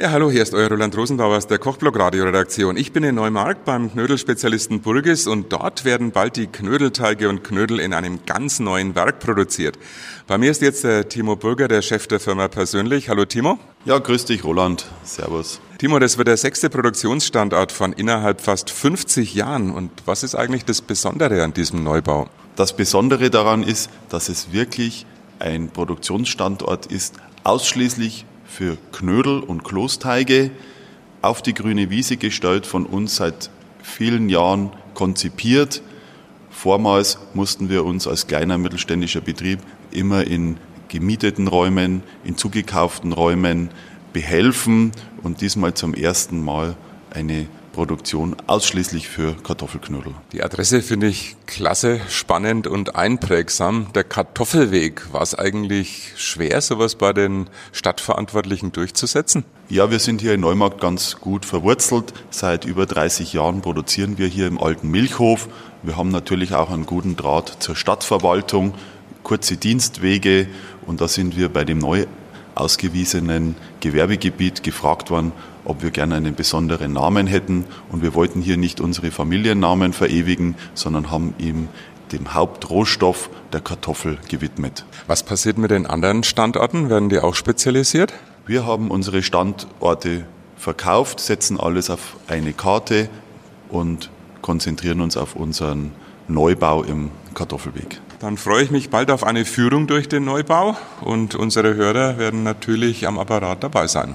Ja, hallo, hier ist euer Roland Rosenbauer aus der Kochblock Radioredaktion. Ich bin in Neumarkt beim Knödelspezialisten Burgis und dort werden bald die Knödelteige und Knödel in einem ganz neuen Werk produziert. Bei mir ist jetzt der Timo Burger, der Chef der Firma persönlich. Hallo Timo. Ja, grüß dich Roland. Servus. Timo, das wird der sechste Produktionsstandort von innerhalb fast 50 Jahren. Und was ist eigentlich das Besondere an diesem Neubau? Das Besondere daran ist, dass es wirklich ein Produktionsstandort ist, ausschließlich für Knödel und Klosteige auf die grüne Wiese gestellt, von uns seit vielen Jahren konzipiert. Vormals mussten wir uns als kleiner mittelständischer Betrieb immer in gemieteten Räumen, in zugekauften Räumen behelfen und diesmal zum ersten Mal eine Produktion ausschließlich für Kartoffelknödel. Die Adresse finde ich klasse, spannend und einprägsam. Der Kartoffelweg, war es eigentlich schwer, sowas bei den Stadtverantwortlichen durchzusetzen? Ja, wir sind hier in Neumarkt ganz gut verwurzelt. Seit über 30 Jahren produzieren wir hier im alten Milchhof. Wir haben natürlich auch einen guten Draht zur Stadtverwaltung, kurze Dienstwege und da sind wir bei dem neu ausgewiesenen Gewerbegebiet gefragt worden, ob wir gerne einen besonderen Namen hätten. Und wir wollten hier nicht unsere Familiennamen verewigen, sondern haben ihm dem Hauptrohstoff der Kartoffel gewidmet. Was passiert mit den anderen Standorten? Werden die auch spezialisiert? Wir haben unsere Standorte verkauft, setzen alles auf eine Karte und konzentrieren uns auf unseren Neubau im Kartoffelweg. Dann freue ich mich bald auf eine Führung durch den Neubau und unsere Hörer werden natürlich am Apparat dabei sein.